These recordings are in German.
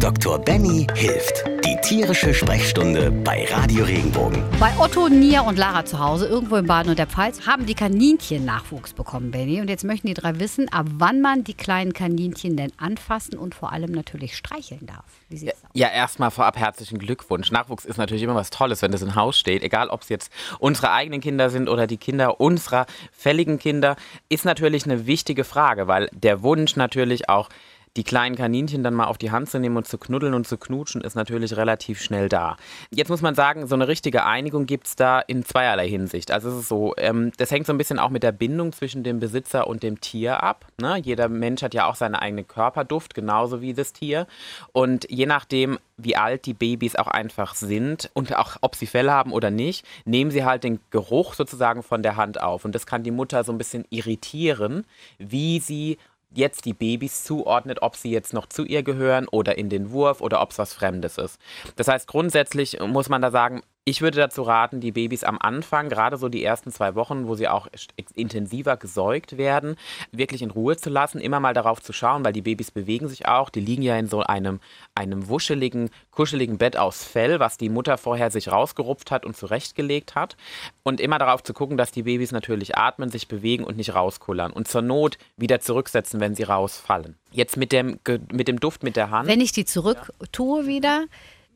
Dr. Benny hilft. Die tierische Sprechstunde bei Radio Regenbogen. Bei Otto, Nia und Lara zu Hause, irgendwo im Baden und der Pfalz, haben die Kaninchen Nachwuchs bekommen, Benny. Und jetzt möchten die drei wissen, ab wann man die kleinen Kaninchen denn anfassen und vor allem natürlich streicheln darf. Wie Ja, sieht's aus? ja, erstmal vorab herzlichen Glückwunsch. Nachwuchs ist natürlich immer was Tolles, wenn das im Haus steht. Egal, ob es jetzt unsere eigenen Kinder sind oder die Kinder unserer fälligen Kinder, ist natürlich eine wichtige Frage, weil der Wunsch natürlich auch die kleinen Kaninchen dann mal auf die Hand zu nehmen und zu knuddeln und zu knutschen, ist natürlich relativ schnell da. Jetzt muss man sagen, so eine richtige Einigung gibt es da in zweierlei Hinsicht. Also es ist so, ähm, das hängt so ein bisschen auch mit der Bindung zwischen dem Besitzer und dem Tier ab. Ne? Jeder Mensch hat ja auch seine eigene Körperduft, genauso wie das Tier. Und je nachdem, wie alt die Babys auch einfach sind und auch ob sie Fell haben oder nicht, nehmen sie halt den Geruch sozusagen von der Hand auf. Und das kann die Mutter so ein bisschen irritieren, wie sie jetzt die Babys zuordnet, ob sie jetzt noch zu ihr gehören oder in den Wurf oder ob es was Fremdes ist. Das heißt, grundsätzlich muss man da sagen, ich würde dazu raten, die Babys am Anfang, gerade so die ersten zwei Wochen, wo sie auch intensiver gesäugt werden, wirklich in Ruhe zu lassen, immer mal darauf zu schauen, weil die Babys bewegen sich auch. Die liegen ja in so einem, einem wuscheligen, kuscheligen Bett aus Fell, was die Mutter vorher sich rausgerupft hat und zurechtgelegt hat. Und immer darauf zu gucken, dass die Babys natürlich atmen, sich bewegen und nicht rauskullern. Und zur Not wieder zurücksetzen, wenn sie rausfallen. Jetzt mit dem, mit dem Duft mit der Hand. Wenn ich die zurück tue wieder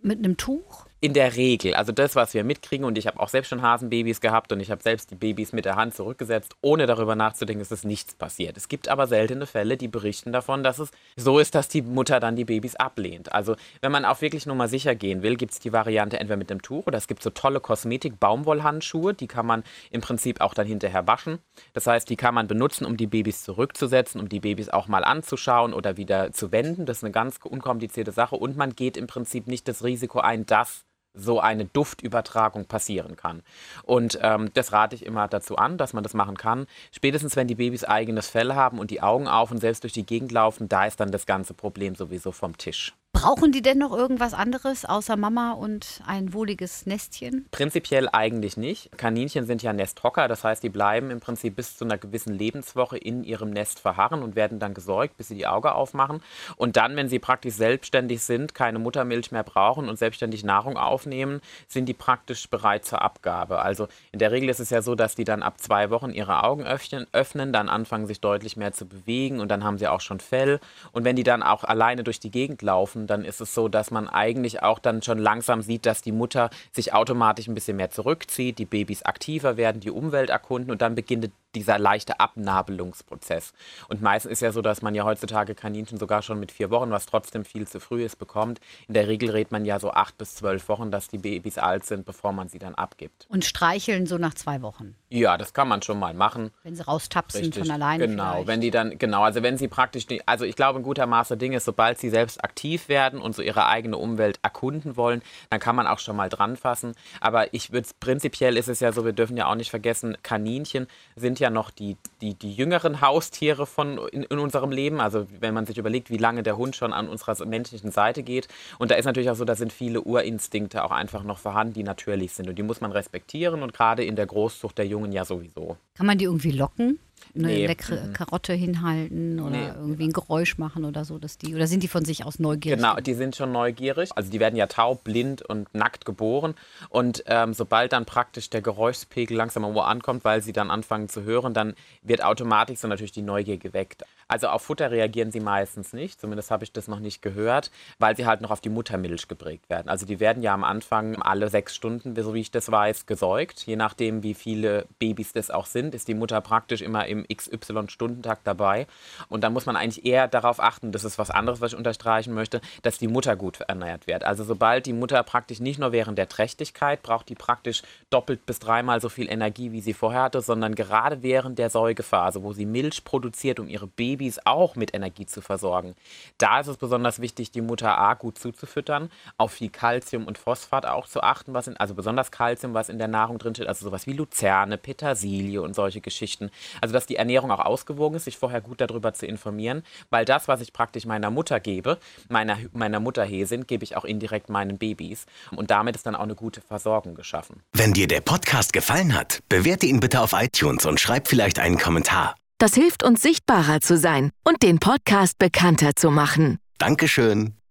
mit einem Tuch, In der Regel, also das, was wir mitkriegen, und ich habe auch selbst schon Hasenbabys gehabt und ich habe selbst die Babys mit der Hand zurückgesetzt, ohne darüber nachzudenken, es nichts passiert. Es gibt aber seltene Fälle, die berichten davon, dass es so ist, dass die Mutter dann die Babys ablehnt. Also wenn man auch wirklich nur mal sicher gehen will, gibt es die Variante entweder mit dem Tuch oder es gibt so tolle Kosmetik-Baumwollhandschuhe, die kann man im Prinzip auch dann hinterher waschen. Das heißt, die kann man benutzen, um die Babys zurückzusetzen, um die Babys auch mal anzuschauen oder wieder zu wenden. Das ist eine ganz unkomplizierte Sache und man geht im Prinzip nicht das Risiko ein, dass so eine Duftübertragung passieren kann. Und ähm, das rate ich immer dazu an, dass man das machen kann. Spätestens, wenn die Babys eigenes Fell haben und die Augen auf und selbst durch die Gegend laufen, da ist dann das ganze Problem sowieso vom Tisch. Brauchen die denn noch irgendwas anderes außer Mama und ein wohliges Nestchen? Prinzipiell eigentlich nicht. Kaninchen sind ja Nesthocker, das heißt, die bleiben im Prinzip bis zu einer gewissen Lebenswoche in ihrem Nest verharren und werden dann gesäugt, bis sie die Augen aufmachen. Und dann, wenn sie praktisch selbstständig sind, keine Muttermilch mehr brauchen und selbstständig Nahrung aufnehmen, sind die praktisch bereit zur Abgabe. Also in der Regel ist es ja so, dass die dann ab zwei Wochen ihre Augen öffnen, öffnen dann anfangen sich deutlich mehr zu bewegen und dann haben sie auch schon Fell. Und wenn die dann auch alleine durch die Gegend laufen, dann ist es so, dass man eigentlich auch dann schon langsam sieht, dass die Mutter sich automatisch ein bisschen mehr zurückzieht, die Babys aktiver werden, die Umwelt erkunden und dann beginnt dieser leichte Abnabelungsprozess. Und meistens ist ja so, dass man ja heutzutage Kaninchen sogar schon mit vier Wochen, was trotzdem viel zu früh ist, bekommt. In der Regel redet man ja so acht bis zwölf Wochen, dass die Babys alt sind, bevor man sie dann abgibt. Und streicheln so nach zwei Wochen, Ja, das kann man schon mal machen. wenn sie raustapsen Richtig, von alleine. Genau, vielleicht. wenn die dann, genau, also wenn sie praktisch, die, also ich glaube, ein guter Maß der Dinge ist, sobald sie selbst aktiv werden und so ihre eigene Umwelt erkunden wollen, dann kann man auch schon mal dran fassen. Aber ich würde prinzipiell ist es ja so, wir dürfen ja auch nicht vergessen, Kaninchen sind ja noch die, die, die jüngeren Haustiere von in, in unserem Leben. Also wenn man sich überlegt, wie lange der Hund schon an unserer menschlichen Seite geht. Und da ist natürlich auch so, da sind viele Urinstinkte auch einfach noch vorhanden, die natürlich sind. Und die muss man respektieren und gerade in der Großzucht der Jungen ja sowieso. Kann man die irgendwie locken? Eine Nee. leckere Karotte hinhalten oder Nee. irgendwie ein Geräusch machen oder so, dass die oder sind die von sich aus neugierig? Genau, die sind schon neugierig. Also die werden ja taub, blind und nackt geboren. Und ähm, sobald dann praktisch der Geräuschpegel langsam irgendwo ankommt, weil sie dann anfangen zu hören, dann wird automatisch so natürlich die Neugier geweckt. Also auf Futter reagieren sie meistens nicht, zumindest habe ich das noch nicht gehört, weil sie halt noch auf die Muttermilch geprägt werden. Also die werden ja am Anfang alle sechs Stunden, so wie ich das weiß, gesäugt. Je nachdem, wie viele Babys das auch sind, ist die Mutter praktisch immer im XY-Stundentakt dabei. Und dann muss man eigentlich eher darauf achten, das ist was anderes, was ich unterstreichen möchte, dass die Mutter gut ernährt wird. Also sobald die Mutter praktisch nicht nur während der Trächtigkeit braucht die praktisch doppelt bis dreimal so viel Energie, wie sie vorher hatte, sondern gerade während der Säugephase, wo sie Milch produziert, um ihre Babys auch mit Energie zu versorgen. Da ist es besonders wichtig, die Mutter A gut zuzufüttern, auf viel Kalzium und Phosphat auch zu achten, was in, also besonders Kalzium, was in der Nahrung drin steht, also sowas wie Luzerne, Petersilie und solche Geschichten. Also dass die Ernährung auch ausgewogen ist, sich vorher gut darüber zu informieren, weil das, was ich praktisch meiner Mutter gebe, meiner, meiner Mutter Hesin, gebe ich auch indirekt meinen Babys. Und damit ist dann auch eine gute Versorgung geschaffen. Wenn dir der Podcast gefallen hat, bewerte ihn bitte auf iTunes und schreib vielleicht einen Kommentar. Das hilft uns sichtbarer zu sein und den Podcast bekannter zu machen. Dankeschön.